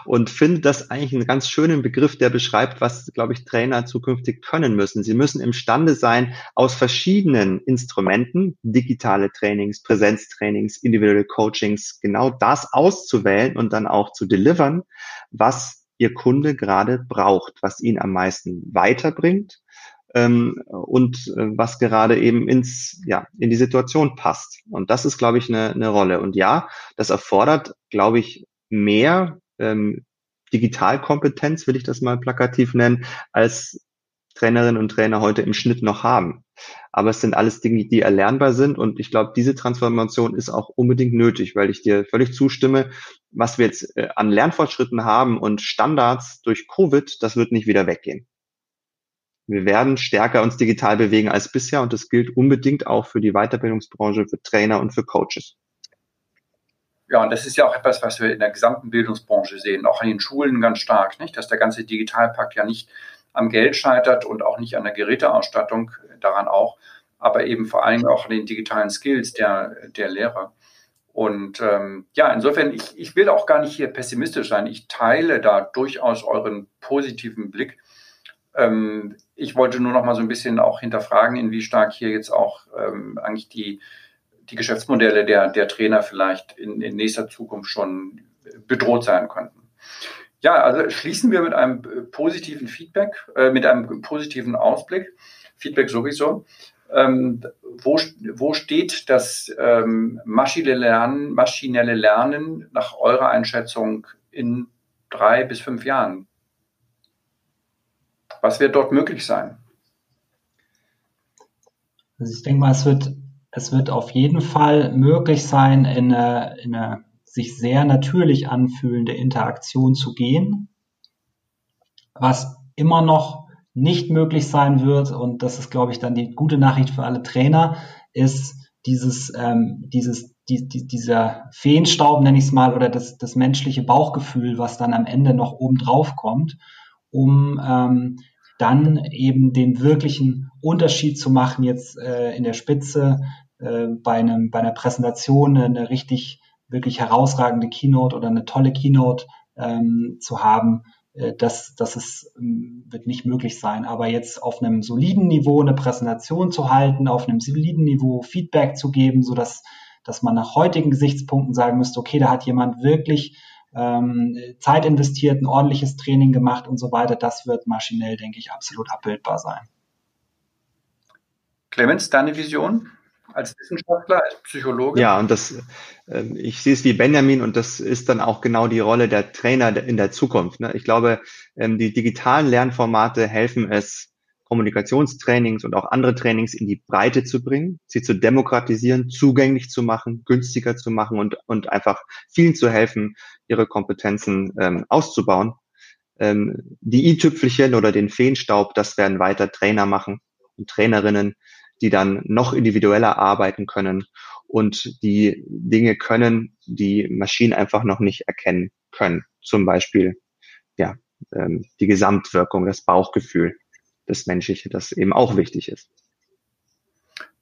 und finde das eigentlich einen ganz schönen Begriff, der beschreibt, was, glaube ich, Trainer zukünftig können müssen. Sie müssen imstande sein, aus verschiedenen Instrumenten, digitale Trainings, Präsenztrainings, individuelle Coachings, genau das auszuwählen und dann auch zu delivern, was Ihr Kunde gerade braucht, was ihn am meisten weiterbringt ähm, und äh, was gerade eben ins, ja, in die Situation passt. Und das ist, glaube ich, eine, eine Rolle. Und ja, das erfordert, glaube ich, mehr ähm, Digitalkompetenz, will ich das mal plakativ nennen, als Trainerinnen und Trainer heute im Schnitt noch haben. Aber es sind alles Dinge, die erlernbar sind. Und ich glaube, diese Transformation ist auch unbedingt nötig, weil ich dir völlig zustimme, was wir jetzt äh, an Lernfortschritten haben und Standards durch Covid, das wird nicht wieder weggehen. Wir werden stärker uns digital bewegen als bisher und das gilt unbedingt auch für die Weiterbildungsbranche, für Trainer und für Coaches. Ja, und das ist ja auch etwas, was wir in der gesamten Bildungsbranche sehen, auch an den Schulen ganz stark, nicht? dass der ganze Digitalpakt ja nicht am Geld scheitert und auch nicht an der Geräteausstattung, daran auch, aber eben vor allem auch an den digitalen Skills der, der Lehrer. Und ähm, ja, insofern, ich, ich will auch gar nicht hier pessimistisch sein. Ich teile da durchaus euren positiven Blick. Ähm, ich wollte nur noch mal so ein bisschen auch hinterfragen, in wie stark hier jetzt auch ähm, eigentlich die, die Geschäftsmodelle der, der Trainer vielleicht in, in nächster Zukunft schon bedroht sein könnten. Ja, also schließen wir mit einem positiven Feedback, äh, mit einem positiven Ausblick. Feedback sowieso. Ähm, wo, wo steht das ähm, maschinelle, Lernen, maschinelle Lernen nach eurer Einschätzung in drei bis fünf Jahren? Was wird dort möglich sein? Also ich denke mal, es wird, es wird auf jeden Fall möglich sein, in eine, in eine sich sehr natürlich anfühlende Interaktion zu gehen. Was immer noch nicht möglich sein wird, und das ist, glaube ich, dann die gute Nachricht für alle Trainer, ist dieses, ähm, dieses, die, die, dieser Feenstaub, nenne ich es mal, oder das, das menschliche Bauchgefühl, was dann am Ende noch oben drauf kommt, um ähm, dann eben den wirklichen Unterschied zu machen, jetzt äh, in der Spitze äh, bei, einem, bei einer Präsentation eine richtig wirklich herausragende Keynote oder eine tolle Keynote ähm, zu haben, äh, das, das ist, ähm, wird nicht möglich sein. Aber jetzt auf einem soliden Niveau eine Präsentation zu halten, auf einem soliden Niveau Feedback zu geben, so dass, dass man nach heutigen Gesichtspunkten sagen müsste, okay, da hat jemand wirklich ähm, Zeit investiert, ein ordentliches Training gemacht und so weiter, das wird maschinell, denke ich, absolut abbildbar sein. Clemens, deine Vision? als Wissenschaftler, als Psychologe? Ja, und das, äh, ich sehe es wie Benjamin und das ist dann auch genau die Rolle der Trainer in der Zukunft. Ne? Ich glaube, ähm, die digitalen Lernformate helfen es, Kommunikationstrainings und auch andere Trainings in die Breite zu bringen, sie zu demokratisieren, zugänglich zu machen, günstiger zu machen und, und einfach vielen zu helfen, ihre Kompetenzen ähm, auszubauen. Ähm, die i-Tüpfelchen oder den Feenstaub, das werden weiter Trainer machen und Trainerinnen, die dann noch individueller arbeiten können und die Dinge können, die Maschinen einfach noch nicht erkennen können. Zum Beispiel ja, ähm, die Gesamtwirkung, das Bauchgefühl, das Menschliche, das eben auch wichtig ist.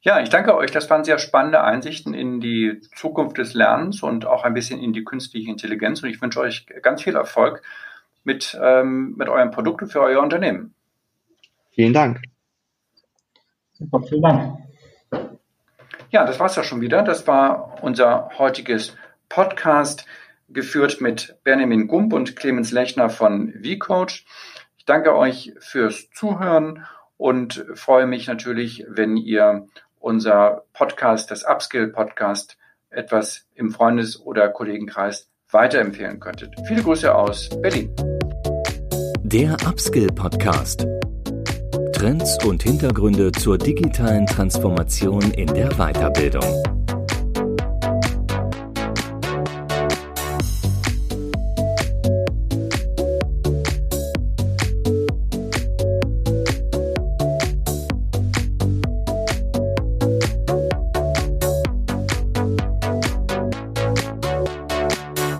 Ja, ich danke euch. Das waren sehr spannende Einsichten in die Zukunft des Lernens und auch ein bisschen in die künstliche Intelligenz. Und ich wünsche euch ganz viel Erfolg mit, ähm, mit eurem Produkt für euer Unternehmen. Vielen Dank. Super, vielen Dank. Ja, das war's ja schon wieder. Das war unser heutiges Podcast, geführt mit Benjamin Gump und Clemens Lechner von vCoach. Ich danke euch fürs Zuhören und freue mich natürlich, wenn ihr unser Podcast, das Upskill Podcast, etwas im Freundes- oder Kollegenkreis weiterempfehlen könntet. Viele Grüße aus Berlin. Der Upskill Podcast Trends und Hintergründe zur digitalen Transformation in der Weiterbildung.